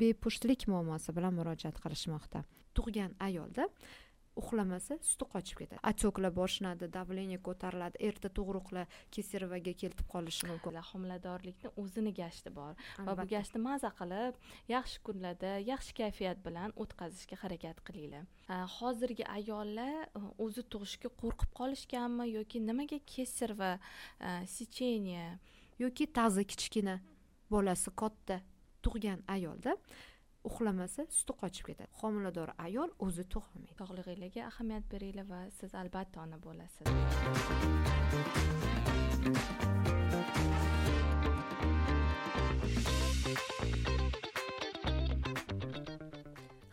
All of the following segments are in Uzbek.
bepushtlik muammosi bilan murojaat qilishmoqda. Tug'gan ayolda uxlamasa suti qochib ketadi. Отекlar boshlanadi давление ko'tariladi erta tug'ruqlar kesarvaga kelib qolishi mumkin. Homiladorlikni o'zini gashti bor. Va bu gashtni maza qilib yaxshi kunlarda yaxshi kayfiyat bilan o'tkazishga harakat qilinglar. Hozirgi ayollar e, o'zi tug'ishga qo'rqib qolishganmi yoki nimaga kesar va сечение yoki ta'zi kichkina bolasi katta tug'gan ayolda uxlamasa suti qochib ketadi. Homilador ayol o'zi tug'olmaydi sog'lig'ingizga ahamiyat beringlar va siz albatta ona bo'lasiz.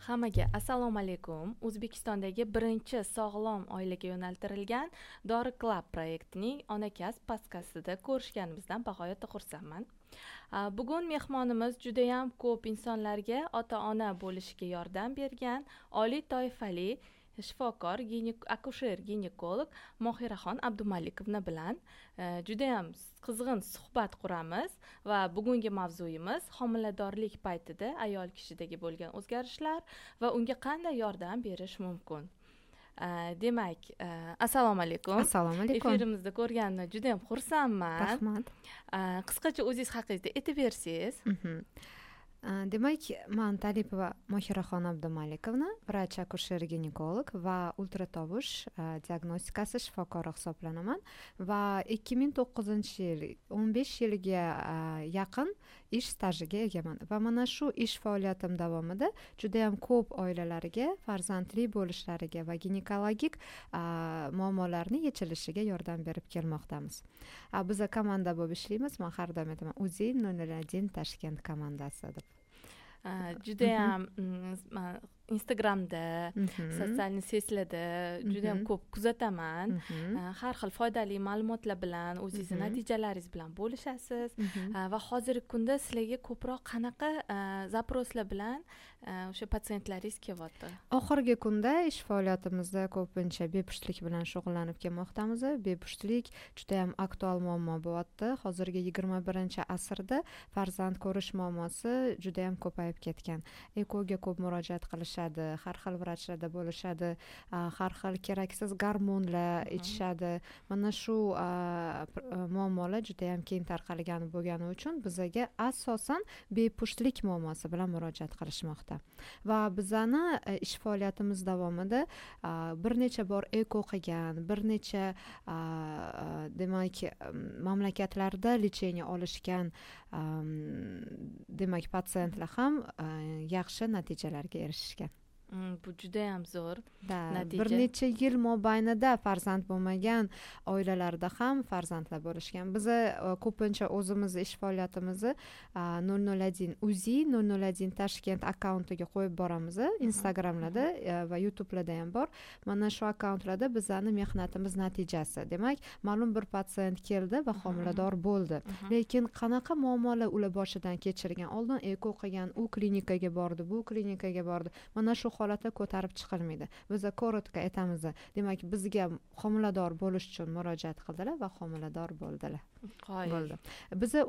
Hammaga assalomu alaykum. O'zbekistondagi birinchi sog'lom oilaga yo'naltirilgan dori club proyektining ona kasb podkastida ko'rishganimizdan bag'oyatda xursandman. Э, bugun mehmonimiz judayam ko'p insonlarga ota ona bo'lishiga yordam bergan oliy toifali shifokor akusher ginekolog mohiraxon abdumalikovna bilan e, judayam qizg'in suhbat quramiz va bugungi mavzuyimiz homiladorlik paytida ayol kishidagi bo'lgan o'zgarishlar va unga qanday yordam berish mumkin? Demak assalomu alaykum assalomu alaykum efirimizda ko'rganimdan judayam xursandman rahmat qisqacha o'zingiz haqingizda aytib bersangiz demak man talipova mohiraxon abdumalikovna vrach akusher ginekolog va ultratovush diagnostikasi shifokori hisoblanaman va ikki ming to'qqizinchi yil o'n besh yilga yaqin ish stajiga egaman va mana shu ish faoliyatim davomida judayam ko'p oilalarga farzandli bo'lishlariga va ginekologik muammolarni yechilishiga yordam berib kelmoqdamiz. Biza komanda bo'lib ishlaymiz. Man har doim aytaman uzi nol один toshkent komandasi deb. Judayam mm, instagramda sotsial setilarda judayam ko'p kuzataman. Har xil foydali ma'lumotlar bilan o'zingizni natijalaringiz bilan bo'lishasiz. Va hozirgi kunda sizlarga ko'proq qanaqa запросlar bilan o'sha patsientlaringiz kelyapti? Oxirgi kunda ish faoliyatimizda ko'pincha bepushtlik bilan shug'ullanib kelmoqdamiz. Bepushtlik judayam aktual muammo bo'lyapti. Hozirgi yigirma birinchi asrda farzand ko'rish muammosi judayam ko'payib ketgan. Ekoga ko'p murojaat qilish qilishadi har xil vrachlarda bo'lishadi har xil keraksiz gormonlar ichishadi. Mana shu muammolar judayam keng tarqalgan bo'lgani uchun bizaga asosan bepushtlik muammosi bilan murojaat qilishmoqda. Va bizani ish faoliyatimiz davomida bir necha bor eko qilgan bir necha demak mamlakatlarda lechение olishgan demak patsientlar ham e, yaxshi natijalarga erishishgan. Bu judayam zo'r natija bir necha yil mobaynida farzand bo'lmagan oilalarda ham farzandlar bo'lishgan. Biza e, ko'pincha o'zimizni ish faoliyatimizni nol nol один uzi nol nol один toshkent akkauntiga qo'yib boramiz instagramlarda e, va youtubelarda ham bor. Mana shu akkauntlarda bizani mehnatimiz natijasi. Demak ma'lum bir patsient keldi va homilador bo'ldi. Lekin qanaqa muammolar ular boshidan kechirgan oldin eko qilgan u klinikaga bordi bu klinikaga bordi. Mana shu holatda ko'tarib chiqilmaydi. Biza korotko aytamiz demak bizga homilador bo'lish uchun murojaat qildilar va homilador bo'ldilar. Bo'ldi. Biza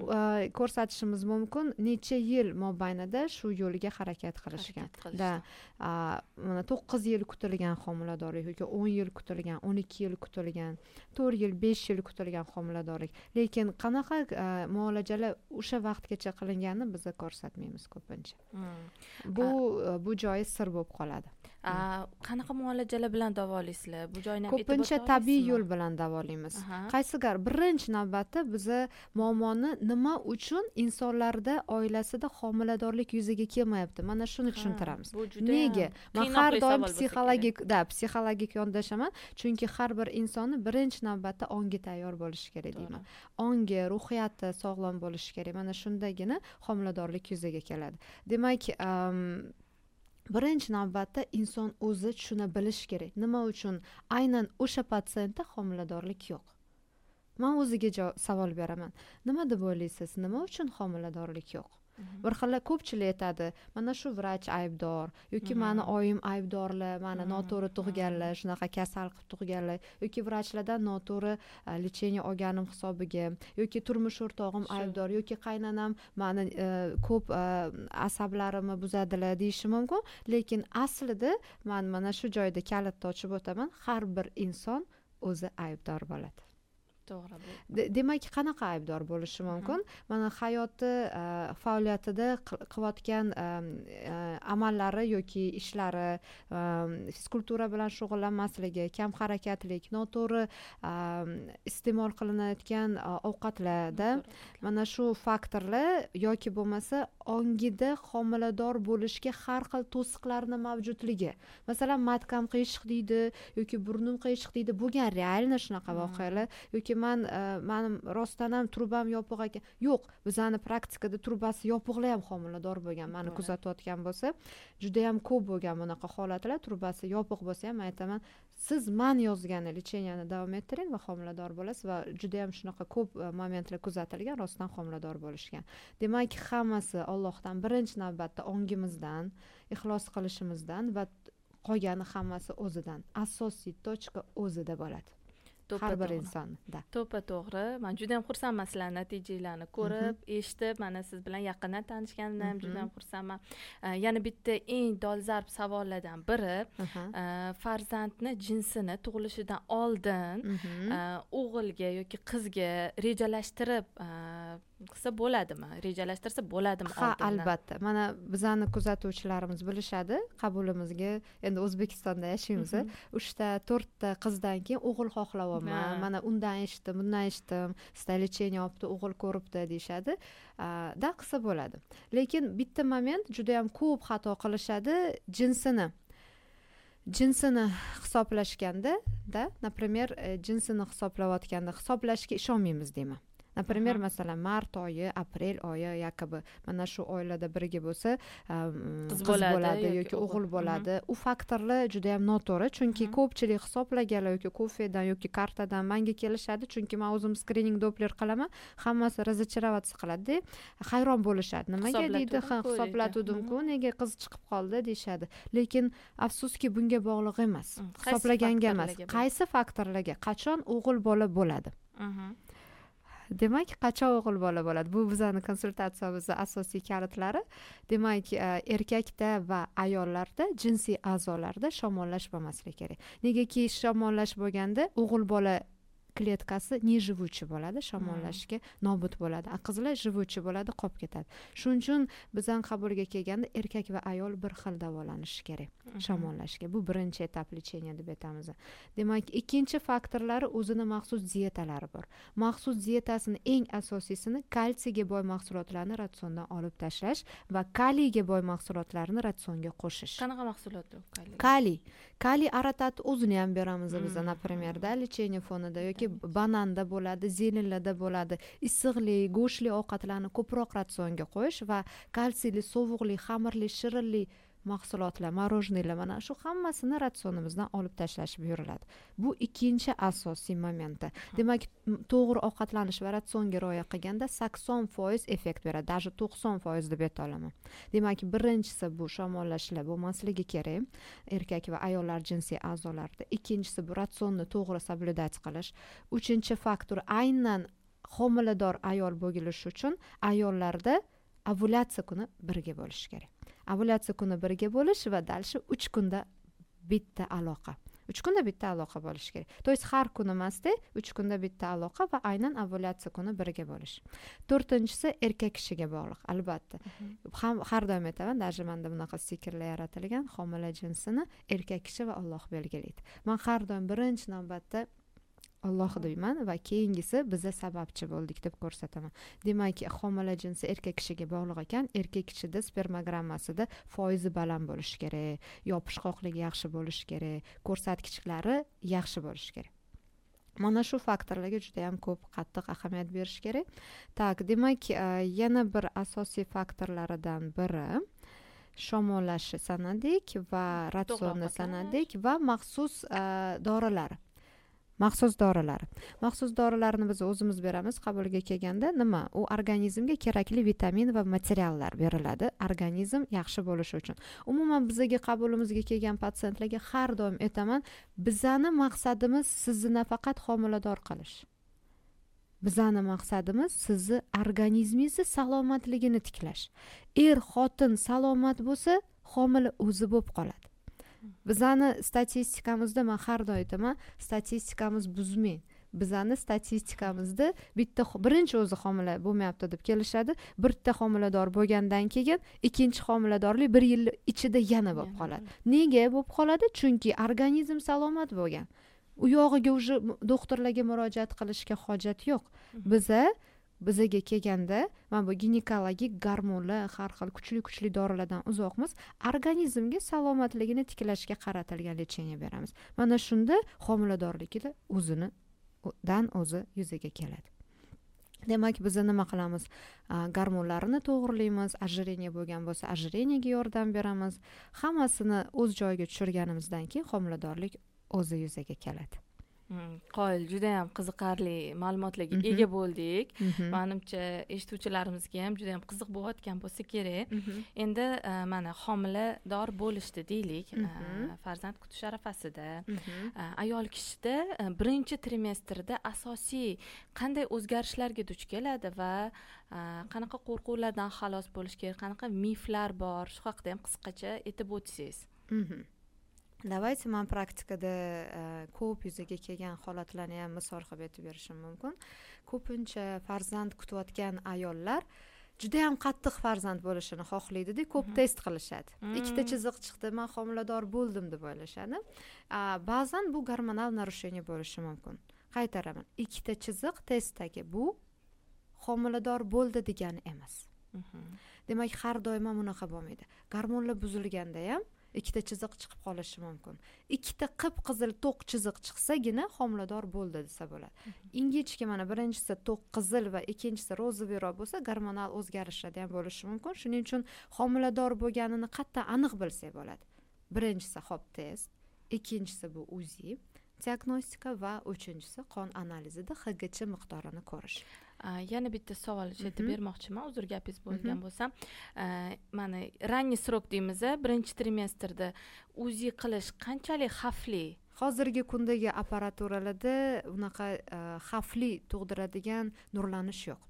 ko'rsatishimiz mumkin necha yil mobaynida shu yo'lga harakat qilishgan. Да mana to'qqiz yil kutilgan homiladorlik yoki o'n yil kutilgan o'n ikki yil kutilgan to'rt yil besh yil kutilgan homiladorlik. Lekin qanaqa muolajalar o'sha vaqtgacha qilinganini biza ko'rsatmaymiz ko'pincha. Hmm. bu bu joyi sir bo'lib qoladi. Qanaqa muolajalar bilan davolaysizlar bu joyni ko'pincha tabiiy yo'l bilan davolaymiz qaysidir birinchi navbatda biza muammoni nima uchun insonlarda oilasida homiladorlik yuzaga kelmayapti? Mana shuni tushuntiramiz. nega? man har doim psixologik да psixologik yondashaman. Chunki har bir insonni birinchi navbatda ongi tayyor bo'lishi kerak deyman. Ongi ruhiyati sog'lom bo'lishi kerak. Mana shundagina homiladorlik yuzaga keladi. Demak birinchi navbatda inson o'zi tushuna bilishi kerak. Nima uchun? Aynan o'sha patsientda homiladorlik yo'q. Man o'ziga savol beraman. Nima deb o'ylaysiz? Nima uchun homiladorlik yo'q. Bir xil ko'pchilik aytadi mana shu vrach aybdor yoki mani oyim aybdorlar mani noto'g'ri tug'ganlar shunaqa kasal qilib tug'ganlar yoki vrachlardan noto'g'ri lechение olganim hisobiga yoki turmush o'rtog'im aybdor yoki qaynanam mani e, ko'p e, asablarimni buzadilar deyishi mumkin. Lekin aslida man mana shu joyda kalitni ochib o'taman har bir inson o'zi aybdor bo'ladi to'g'ri demak qanaqa aybdor bo'lishi mumkin? Mana hayoti e, faoliyatida qilayotgan e, amallari yoki ishlari fizkultura bilan shug'ullanmasligi kam harakatlik noto'g'ri iste'mol qilinayotgan ovqatlarda mana shu faktorlar yoki bo'lmasa ongida homilador bo'lishga har xil to'siqlarni mavjudligi. Masalan matkam qiyshiq deydi yoki burnim qiyshiq deydi bo'lgan реально shunaqa voqealar. Yoki man mani rostdan ham trubam yopiq ekan. Yo'q bizani praktikada trubasi yopiqlar ham homilador bo'lgan. Mani kuzatayotgan bo'lsa judayam ko'p bo'lgan bunaqa holatlar trubasi yopiq bo'lsa ham man aytaman siz man yozgani lecheniyani davom ettiring va homilador bo'lasiz va judayam shunaqa ko'p e, momentlar kuzatilgan rostdan homilador bo'lishgan. Demak hammasi ollohdan birinchi navbatda ongimizdan ixlos qilishimizdan va qolgani hammasi o'zidan asosiy точка o'zida bo'ladi. Har bir insonda to'ppa to'g'ri. Man juda yam xursandman sizlarni natijanglarni ko'rib eshitib mana siz bilan yaqindan tanishganimdan ham juda yam xursandman. Yana bitta eng dolzarb savollardan biri farzandni jinsini tug'ilishidan oldin o'g'ilga yoki qizga rejalashtirib qilsa bo'ladimi? rejalashtirsa bo'ladimi ha albatta. Mana bizani kuzatuvchilarimiz bilishadi qabulimizga endi o'zbekistonda yashaymiz. Uchta to'rtta qizdan keyin o'g'il xohlayapman mana undan eshitdim bundan eshitdim. Sizda lechение olibdi o'g'il ko'ribdi deyishadi. Da qilsa bo'ladi. Lekin bitta moment juda yam ko'p xato qilishadi jinsini. Jinsini hisoblashganda da например e, jinsini hisoblayotganda hisoblashga ishonmaymiz deyman например masalan mart oyi aprel oyi yakabi mana shu oilada birga bo'lsa qiz bo'ladi yoki o'g'il. bo'ladi. U faktorlar juda yam noto'g'ri. Chunki ko'pchilik hisoblaganlar yoki kofedan yoki kartadan manga kelishadi. Chunki man o'zim skrining doppler qilaman. Hammasi разочароваться qiladida hayron bo'lishadi. Nimaga deydi? Ha hisoblatuvdimku nega qiz chiqib qoldi deyishadi. Lekin afsuski bunga bog'liq emas. Hisoblaganga emas. qaysi faktorlarga? Qachon o'g'il bola bo'ladi demak qachon o'g'il bola bo'ladi? Bu bizani konsultatsiyamizni asosiy kalitlari demak e, erkakda va ayollarda jinsiy a'zolarda shamollash bo'lmasligi kerak. Negaki shamollash bo'lganda o'g'il bola kletkasi неживучий bo'ladi shamollashga nobud bo'ladi. A qizlar живучий bo'ladi qolib ketadi. Shuning uchun bizani qabulga kelganda erkak va ayol bir xil davolanishi kerak shamollashga. Bu birinchi etap lechение deb aytamiz. Demak ikkinchi faktorlari o'zini maxsus dietalari bor. Maxsus dietasini eng asosiysini kalsiyga boy mahsulotlarni ratsiondan olib tashlash va kaliyga boy mahsulotlarni ratsionga qo'shish. Qanaqa mahsulot kaliy kaliy aratatni o'zini ham beramiz biza напримерda lechение fonida yoki bananda bo'ladi zelinlarda bo'ladi. Issiqli go'shtli ovqatlarni ko'proq ratsionga qo'yish va kalsiyli sovuqli xamirli shirinli mahsulotlar morojniylar mana shu hammasini ratsionimizdan olib tashlash buyuriladi bu ikkinchi asosiy momenti. Demak to'g'ri ovqatlanish va ratsionga rioya qilganda sakson foiz effekt beradi даже to'qson foiz deb ayta olaman. Demak birinchisi bu shamollashlar bo'lmasligi kerak. Erkak va ayollar jinsiy a'zolarida. Ikkinchisi bu ratsionni to'g'ri соблюдать qilish. Uchinchi faktor aynan homilador ayol bo'lishi uchun ayollarda ovulyatsiya kuni birga bo'lishi kerak ovulyatsiya kuni birga bo'lish va дальше uch kunda bitta aloqa. Uch kunda bitta aloqa bo'lishi kerak. То есть har kuni emasda uch kunda bitta aloqa va aynan ovulyatsiya kuni birga bo'lish. To'rtinchisi erkak kishiga bog'liq albatta. Ham har doim aytaman даже manda bunaqa stikerlar yaratilgan homila jinsini erkak kishi va olloh belgilaydi. Man har doim birinchi navbatda alloh deyman va keyingisi biza sababchi bo'ldik deb ko'rsataman. Demak homila jinsi erkak kishiga bog'liq ekan erkak kishida spermogrammasida foizi baland bo'lishi kerak yopishqoqligi yaxshi bo'lishi kerak ko'rsatkichlari yaxshi bo'lishi kerak. Mana shu faktorlarga juda yam ko'p qattiq ahamiyat berish kerak. Tak demak e, yana bir asosiy faktorlaridan biri shamollashi sanadik va ratsionni sanadik va maxsus e, dorilar maxsus dorilar. Maxsus dorilarni biz o'zimiz beramiz. Qabulga kelganda nima? U organizmga kerakli vitamin va materiallar beriladi. Organizm yaxshi bo'lishi uchun. Umuman bizaga qabulimizga kelgan patsientlarga har doim aytaman bizani maqsadimiz sizni nafaqat homilador qilish. Bizani maqsadimiz sizni organizmingizni salomatligini tiklash. Er xotin salomat bo'lsa homila o'zi bo'lib qoladi. Bizani statistikamizda man har doim aytaman statistikamiz buzmang bizani statistikamizda bitta birinchi o'zi homila bo'lmayapti deb kelishadi. Bitta homilador bo'lgandan keyin ikkinchi homiladorlik bir yil ichida yana bo'lib qoladi. nega bo'lib qoladi? Chunki organizm salomat bo'lgan. U yog'iga уже doktorlarga murojaat qilishga hojat yo'q. Biza bizaga kelganda mana bu ginekologik gormonlar har xil kuchli kuchli dorilardan uzoqmiz organizmga salomatligini tiklashga qaratilgan lechение beramiz. Mana shunda homiladorlikda o'zini dan o'zi yuzaga keladi. Demak biz nima qilamiz? Gormonlarini to'g'irlaymiz ожирение bo'lgan bo'lsa ожирениеga yordam beramiz. Hammasini o'z joyiga tushirganimizdan keyin homiladorlik o'zi yuzaga keladi. Qoyil judayam qiziqarli ma'lumotlarga ega bo'ldik. Manimcha eshituvchilarimizga ham judayam qiziq bo'layotgan bo'lsa kerak. Endi e, mana homilador bo'lishdi deylik e, farzand kutish arafasida e, ayol kishida birinchi trimestrda asosiy qanday o'zgarishlarga duch keladi va qanaqa qo'rquvlardan xalos bo'lish kerak qanaqa miflar bor shu haqida ham qisqacha aytib o'tsangiz давайте man praktikada e, ko'p yuzaga kelgan holatlarni ham misol qilib aytib berishim mumkin. Ko'pincha farzand kutayotgan ayollar judayam qattiq farzand bo'lishini xohlaydida ko'p test qilishadi. Ikkita chiziq chiqdi man homilador bo'ldim deb o'ylashadi. Ba'zan bu gormonal нарушение bo'lishi mumkin. Qaytaraman. Ikkita chiziq testdagi bu homilador bo'ldi degani emas. Demak har doim ham unaqa bo'lmaydi. Gormonlar buzilganda ham ikkita chiziq chiqib qolishi mumkin. Ikkita qip qizil to'q chiziq chiqsagina homilador bo'ldi desa bo'ladi. Ingichka mana birinchisi to'q qizil va ikkinchisi rozовыйroq bo'lsa gormonal o'zgarishlarda ham bo'lishi mumkin. Shuning uchun homilador bo'lganini qayerdan aniq bilsak bo'ladi. Birinchisi hop test ikkinchisi bu uzi diagnostika va uchinchisi qon analizida hgch miqdorini ko'rish yana bitta savol aytib bermoqchiman uzr gapingiz bo'lgan mhm. bo'lsam mana ранний срок deymiz birinchi trimestrda uzi qilish qanchalik xavfli? Hozirgi kundagi apparaturalarda unaqa xavfli tug'diradigan nurlanish yo'q.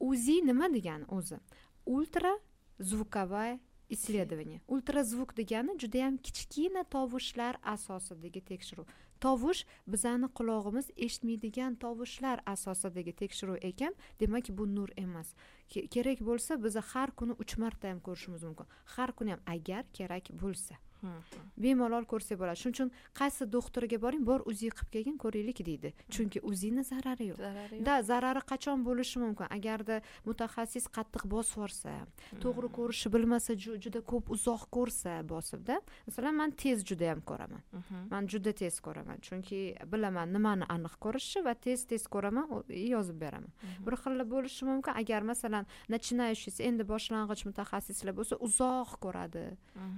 Uzi mhm. nima degani o'zi? Ultra звуковая исследование. Ultrazvuk degani judayam kichkina tovushlar asosidagi tekshiruv tovush bizani qulog'imiz eshitmaydigan tovushlar asosidagi tekshiruv ekan. Demak bu nur emas. Kerak bo'lsa biza har kuni uch marta ham ko'rishimiz mumkin. Har kuni ham agar kerak bo'lsa. Bemalol ko'rsak bo'ladi. Shuning uchun qaysi doktorga boring bor uzi qilib kelgin ko'raylik deydi. Chunki uzini zarari yo'q. Da zarari qachon bo'lishi mumkin? Agarda mutaxassis qattiq bosib yuborsa to'g'ri ko'rishni bilmasa juda ko'p uzoq ko'rsa bosibda masalan man tez juda yam ko'raman. Man juda tez ko'raman. Chunki bilaman nimani aniq ko'rishni va tez tez ko'raman yozib beraman. Bir xil bo'lishi mumkin agar masalan начинающий endi boshlang'ich mutaxassislar bo'lsa uzoq ko'radi.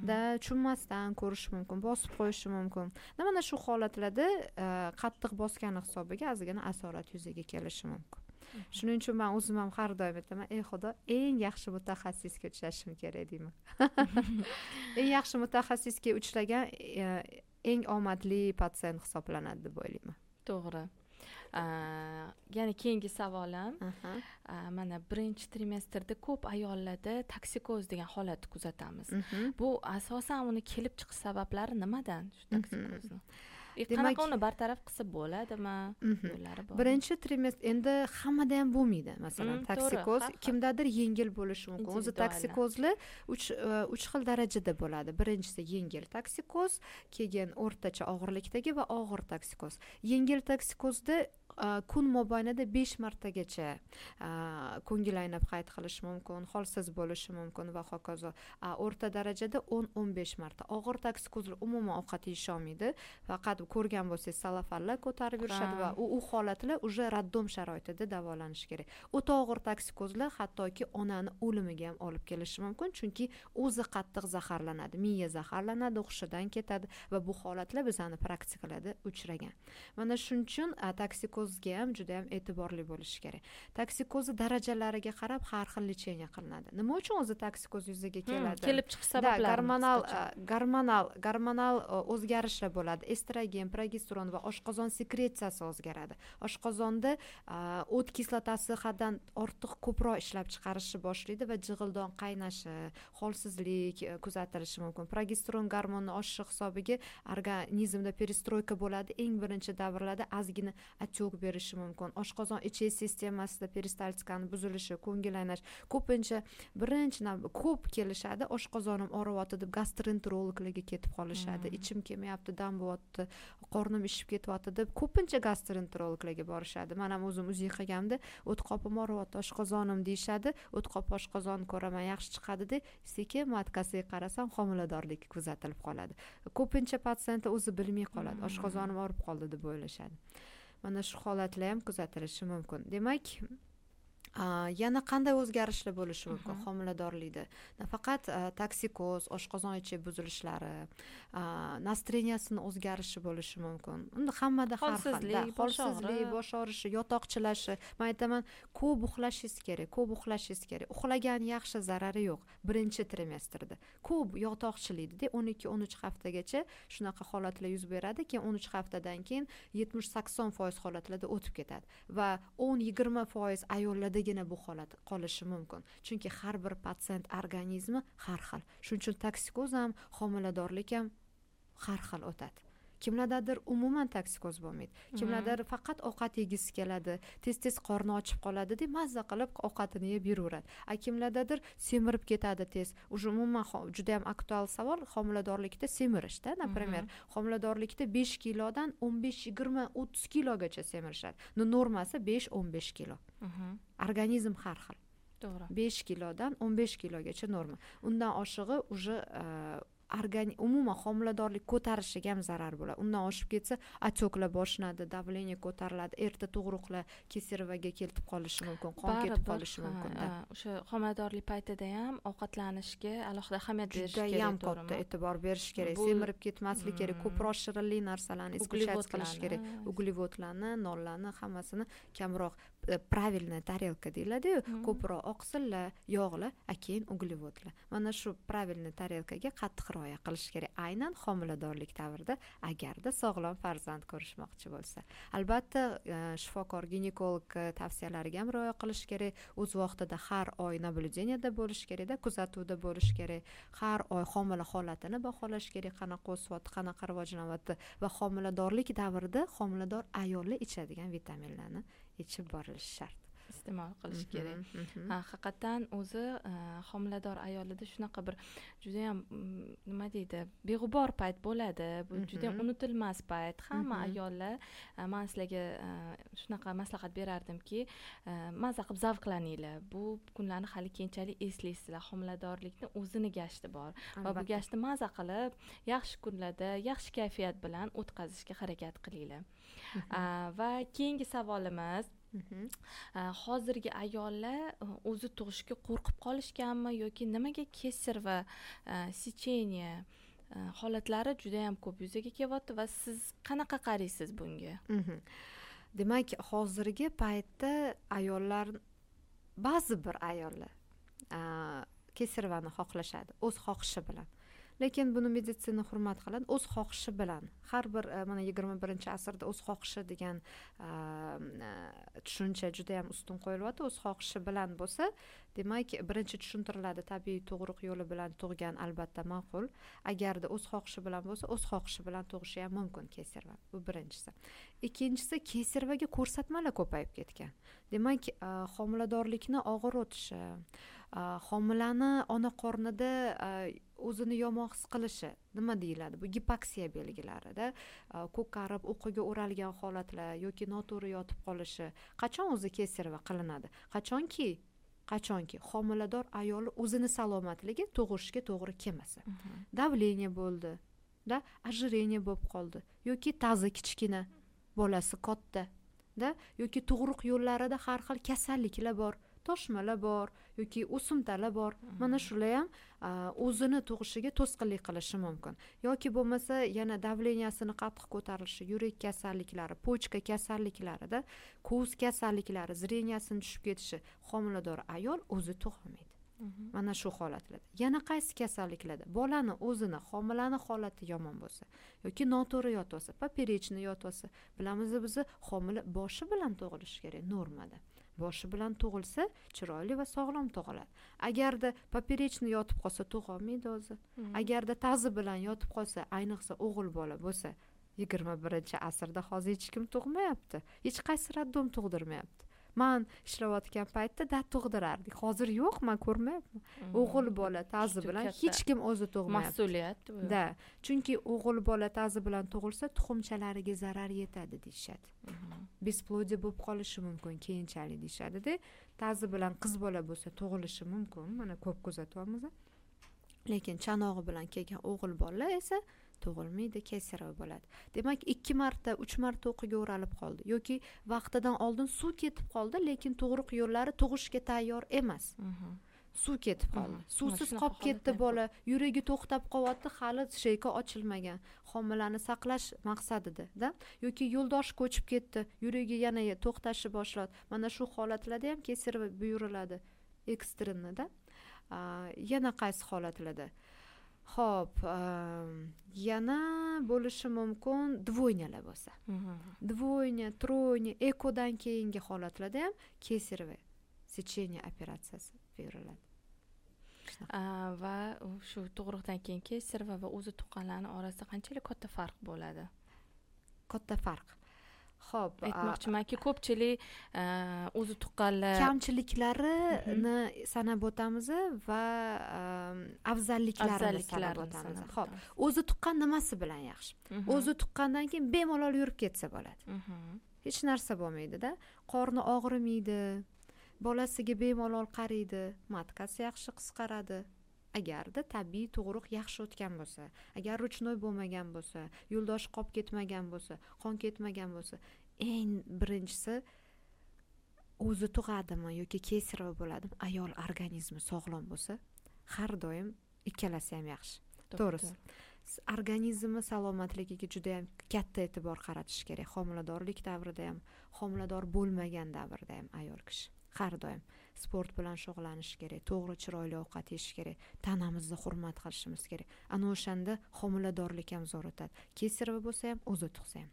Da tushunmasdan orqasidan ko'rish mumkin bosib qo'yishi mumkin. Mana shu holatlarda e, qattiq bosgani hisobiga ozgina asorat yuzaga kelishi mumkin. Shuning uchun man o'zim ham har doim aytaman ey xudo eng yaxshi mutaxassisga uchrashim kerak deyman. Eng yaxshi mutaxassisga uchragan e, eng omadli patsient hisoblanadi deb o'ylayman. To'g'ri yana keyingi savolim mana birinchi trimestrda ko'p ayollarda toksikoz degan holatni kuzatamiz bu asosan uni kelib chiqish sabablari nimadan shu toksikozni qanaqa uni bartaraf qilsa bo'ladimi? Yo'llari bor. Birinchi trimestr endi hammada ham bo'lmaydi masalan toksikoz kimdadir yengil bo'lishi mumkin. O'zi toksikozlar uch uch xil darajada bo'ladi. Birinchisi yengil toksikoz keyin o'rtacha og'irlikdagi va og'ir toksikoz yengil toksikozda kun mobaynida besh martagacha ko'ngil aynab qayd qilishi mumkin holsiz bo'lishi mumkin va hokazo. O'rta darajada o'n o'n besh marta. Og'ir toksikozlar umuman ovqat yeyisholmaydi faqat ko'rgan bo'lsangiz salafanlar ko'tarib yurishadi va u holatlar уже raddom sharoitida davolanishi kerak. O'ta og'ir toksikozlar hattoki onani o'limiga ham olib kelishi mumkin chunki o'zi qattiq zaharlanadi miya zaharlanadi hushidan ketadi va bu holatlar bizani praktikalarda uchragan. Mana shuning uchun toksikozga ham juda yam e'tiborli bo'lish kerak. Toksikozni darajalariga qarab har xil lechение qilinadi. Nima uchun o'zi toksikoz yuzaga hmm, keladi? kelib chiqish sabablari gormonal gormonal gormonal o'zgarishlar bo'ladi. Estrogen progesteron va oshqozon sekretsiyasi o'zgaradi. Oshqozonda o't kislotasi haddan ortiq ko'proq ishlab chiqarishni boshlaydi va jig'ildon qaynashi holsizlik kuzatilishi mumkin. Progesteron gormoni oshishi hisobiga organizmda perestroyka bo'ladi. Eng birinchi davrlarda ozgina отек berishi mumkin. Oshqozon ichak sistemasida peristaltikani buzilishi ko'ngil aynash ko'pincha birinchi ko'p kelishadi oshqozonim og'riyapti deb gastroenterologlarga ketib qolishadi. Hmm. ichim kelmayapti dam bo'lyapti qornim ishib ketyapti deb ko'pincha gastroenterologlarga borishadi. Man ham o'zim uzi qilganimda o't qopim og'riyapti oshqozonim deyishadi o't qop oshqozonni ko'raman yaxshi chiqadida sekin matkasiga qarasam homiladorlik kuzatilib qoladi. Ko'pincha patsientlar o'zi bilmay qoladi hmm. oshqozonim og'rib qoldi deb o'ylashadi mana shu holatlar ham kuzatilishi mumkin. Demak yana qanday o'zgarishlar bo'lishi mumkin? Homiladorlikda. Nafaqat toksikoz oshqozon ichak buzilishlari настроениясini o'zgarishi bo'lishi mumkin. Unda hammada har xil holsizlik bosh og'rishi yotoqchilashi. Man aytaman ko'p uxlashingiz kerak ko'p uxlashingiz kerak. Uxlagan yaxshi zarari yo'q. Birinchi trimestrda. Ko'p yotoqchilikda o'n ikki o'n uch haftagacha shunaqa holatlar yuz beradi keyin o'n uch haftadan keyin yetmish sakson foiz holatlarda o'tib ketadi va o'n yigirma foiz ayollarda o'zigina bu holat qolishi mumkin. Chunki har bir patsient organizmi har xil. Shuning uchun toksikoz ham homiladorlik ham har xil o'tadi. Kimlardadir umuman toksikoz bo'lmaydi. Kimlardadir faqat ovqat yegisi keladi tez tez qorni ochib qoladi deb mazza qilib ovqatini yeb yuraveradi. A kimlardadir semirib ketadi tez. Уже umuman juda yam aktual savol homiladorlikda semirishda. Например homiladorlikda besh kilodan o'n besh yigirma o'ttiz kilogacha semirishadi. No normasi besh o'n besh kilo. Organizm har xil. To'g'ri. Besh kilodan o'n besh kilogacha norma. Undan oshig'i уже umuman homiladorlik ko'tarishiga ham zarar bo'ladi. Undan oshib ketsa отекlar boshlanadi давление ko'tariladi erta tug'ruqlar keservaga kelib qolishi mumkin qon ketib qolishi mumkin o'sha homiladorlik paytida ham ovqatlanishga alohida ahamiyat berish kerak judayam katta e'tibor berish kerak. Semirib ketmaslik kerak hmm. ko'proq shirinli narsalarni исключать qilish kerak. uglevodlarni nonlarni hammasini kamroq правильная tarelka deyiladiyu ko'proq oqsillar yog'lar a keyin uglevodlar mana shu правильный tarelkaga qattiq rioya qilish kerak aynan homiladorlik davrida agarda sog'lom farzand ko'rishmoqchi bo'lsa albatta shifokor ginekolog tavsiyalariga ham rioya qilish kerak o'z vaqtida har oy наблюдениеda bo'lish kerakda kuzatuvda bo'lish kerak har oy homila holatini baholash kerak qanaqa o'syapti qanaqa rivojlanyapti va homiladorlik davrida homilador ayollar ichadigan vitaminlarni ikke bare skjerf. Iste'mol qilish kerak. ha haqiqatdan o'zi e, homilador ayolida shunaqa bir judayam mm, nima deydi beg'ubor payt bo'ladi. Bu judayam unutilmas payt. Hamma ayollar e, man sizlarga e, shunaqa maslahat berardimki maza qilib zavqlaninglar. Bu kunlarni hali keyinchalik eslaysizlar homiladorlikni o'zini gashti bor. Va bu gashtni maza qilib yaxshi kunlarda yaxshi kayfiyat bilan o'tkazishga harakat qilinglar. Va keyingi savolimiz hozirgi ayollar o'zi tug'ishga qo'rqib qolishganmi yoki nimaga kesir va сечение holatlari juda yam ko'p yuzaga kelyapti va siz qanaqa qaraysiz bunga? Demak hozirgi paytda ayollar ba'zi bir ayollar kesirvani xohlashadi o'z xohishi bilan lekin buni meditsina hurmat qiladi. O'z xohishi bilan. Har bir e, mana yigirma birinchi asrda o'z xohishi degan e, e, tushuncha juda yam ustun qo'yilyapti. O'z xohishi bilan bo'lsa demak birinchi tushuntiriladi tabiiy tug'ruq yo'li bilan tug'gan albatta ma'qul. Agarda o'z xohishi bilan bo'lsa o'z xohishi bilan tug'ishi ham mumkin kesarva bu birinchisi. Ikkinchisi kesarvaga ko'rsatmalar ko'payib ketgan. Demak homiladorlikni og'ir o'tishi homilani ona qornida o'zini yomon his qilishi nima deyiladi? Bu gipoksiya belgilarida ko'karib uyquga o'ralgan holatlar yoki noto'g'ri yotib qolishi qachon o'zi kesareva qilinadi? Qachonki qachonki homilador ayol o'zini salomatligi tug'ishga to'g'ri kelmasa. Давление bo'ldi da ожирение bo'lib qoldi yoki tazi kichkina bolasi katta da yoki tug'ruq yo'llarida har xil kasalliklar bor toshmalar bor yoki o'simtalar bor. Mana shular ham o'zini tug'ishiga to'sqinlik qilishi mumkin. Yoki bo'lmasa yana давлениясini qattiq ko'tarilishi yurak kasalliklari pochka kasalliklarida ko'z kasalliklari зрениясini tushib ketishi homilador ayol o'zi tug'olmaydi mana shu holatlarda. Yana qaysi kasalliklarda? Bolani o'zini homilani holati yomon bo'lsa yoki noto'g'ri yotib olsa поперечный yotib olsa bilamiz bizni homila boshi bilan tug'ilishi kerak normada boshi bilan tug'ilsa chiroyli va sog'lom tug'iladi. Agarda поперечный yotib qolsa tug'olmaydi o'zi. Agarda tazi bilan yotib qolsa ayniqsa o'g'il bola bo'lsa yigirma birinchi asrda hozir hech kim tug'mayapti. Hech qaysi роддом tug'dirmayapti man ishlayotgan paytda dad tug'dirardik hozir yo'q man ko'rmayapman hmm. o'g'il bola tazi bilan hech kim o'zi tug'mayapti. Mas'uliyat да chunki o'g'il bola tazi bilan tug'ilsa tuxumchalariga zarar yetadi deyishadi. Hmm. besplodие bo'lib qolishi mumkin keyinchalik deyishadida tazi bilan qiz bola bo'lsa tug'ilishi mumkin mana ko'p kuzatyapmiz lekin chanog'i bilan kelgan o'g'il bola esa tug'ilmaydi kesarov bo'ladi. Demak ikki marta uch marta o'qiga o'ralib qoldi yoki vaqtidan oldin suv ketib qoldi lekin tug'ruq yo'llari tug'ishga tayyor emas. Mhm. suv ketib qoldi. Mhm. suvsiz qolib ketdi bola. yuragi to'xtab qolyapti hali sheyka ochilmagan. Homilani saqlash maqsadida yoki yo'ldosh ko'chib ketdi yuragi yana to'xtashni boshladi. Mana shu holatlarda ham kesar buyuriladi. Ekstrennida yana qaysi holatlarda ho'p yana bo'lishi mumkin dvoynalar bo'lsa. Dvoyna troyna ekodan keyingi holatlarda ham kesarевое сечение operatsiyasi buyuriladi va shu tug'ruqdan keyin kesareva va o'zi tuqqanlarni orasida qanchalik katta farq bo'ladi? Katta farq ho'p aytmoqchimanki ko'pchilik o'zi tuqqanlar kamchiliklarini sanab o'tamiz va afzalliklarini sanab o'tamiz. ho'p o'zi tuqqan nimasi bilan yaxshi? O'zi tuqqandan keyin bemalol yurib ketsa bo'ladi. Hech narsa bo'lmaydida qorni og'rimaydi bolasiga bemalol qaraydi matkasi yaxshi qisqaradi agarda tabiiy tug'ruq yaxshi o'tgan bo'lsa agar ruchnoy bo'lmagan bo'lsa yo'ldoshi qolib ketmagan bo'lsa qon ketmagan bo'lsa eng birinchisi o'zi tug'adimi yoki kesarova bo'ladimi ayol organizmi sog'lom bo'lsa har doim ikkalasi ham yaxshi. To'g'risi organizmi salomatligiga juda yam katta e'tibor qaratish kerak. Homiladorlik davrida ham homilador bo'lmagan davrda ham ayol kishi har doim sport bilan shug'ullanish kerak to'g'ri chiroyli ovqat yeyish kerak tanamizni hurmat qilishimiz kerak. Ana o'shanda homiladorlik ham zo'r o'tadi. Kesarova bo'lsa ham o'zi tug'sa ham.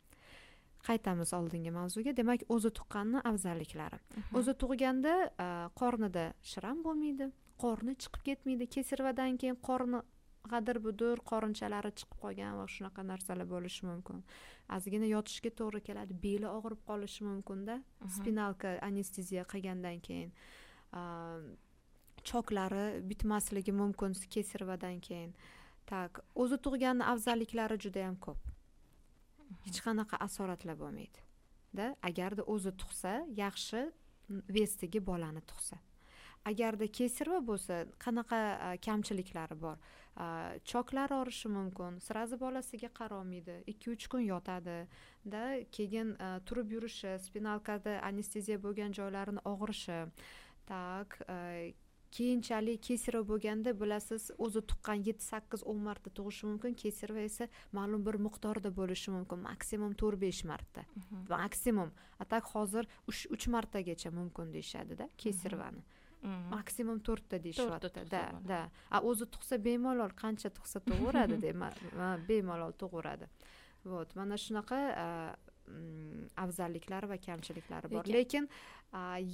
Qaytamiz oldingi mavzuga. Demak o'zi tuqqanni afzalliklari. O'zi tug'ganda qornida shram bo'lmaydi qorni chiqib ketmaydi. Kesarvadan keyin qorni g'adir budur qorinchalari chiqib qolgan va shunaqa narsalar bo'lishi mumkin. Ozgina yotishga to'g'ri keladi beli og'rib qolishi mumkinda. Spinalka anesteziya qilgandan keyin choklari bitmasligi mumkin kesirvadan keyin. Так o'zi tug'ganni afzalliklari juda yam ko'p. Hech qanaqa asoratlar bo'lmaydi. Da agarda o'zi tug'sa yaxshi vestigi bolani tug'sa. Agarda kesirva bo'lsa qanaqa kamchiliklari bor? Choklari orishi mumkin сразу bolasiga qarolmaydi ikki uch kun yotadi. Da keyin turib yurishi spinalkada anesteziya bo'lgan joylarini og'rishi так keyinchalik kesarov bo'lganda bilasiz o'zi tuqqan yetti sakkiz o'n marta tug'ishi mumkin kesarova esa ma'lum bir miqdorda bo'lishi mumkin maksimum to'rt besh marta. Mhm. maksimum. A tak hozir uch martagacha mumkin deyishadida kesarvani mhm. maksimum to'rtta deyishyapti da da. A o'zi tug'sa bemalol qancha tug'sa tug'averadi bemalol tug'averadi вот mana shunaqa Mm, afzalliklari va kamchiliklari bor. Lekin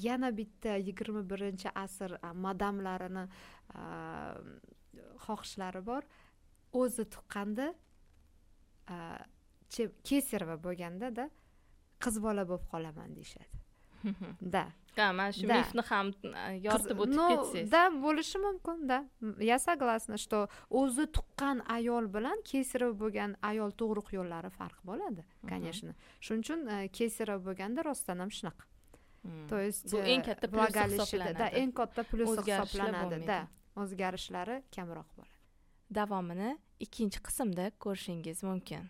yana bitta yigirma birinchi asr madamlarini xohishlari bor. O'zi tuqqanda kesarova bo'lgandada qiz bola bo'lib qolaman deyishadi. Да ha mana shu Да. mifni ham e, yoritib o'tib ketsangiz. да bo'lishi mumkin да я согласна что o'zi tuqqan ayol bilan kesarov bo'lgan ayol tug'ruq yo'llari farq bo'ladi конечно. Shuning uchun e, kesarov bo'lganda rostdan ham shunaqa. То есть Bu э, eng katta да hisoblanadi. eng katta plyusi O'zgarishlar hisoblanadi bo'lmaydi. да o'zgarishlari kamroq bo'ladi davomini ikkinchi qismda ko'rishingiz mumkin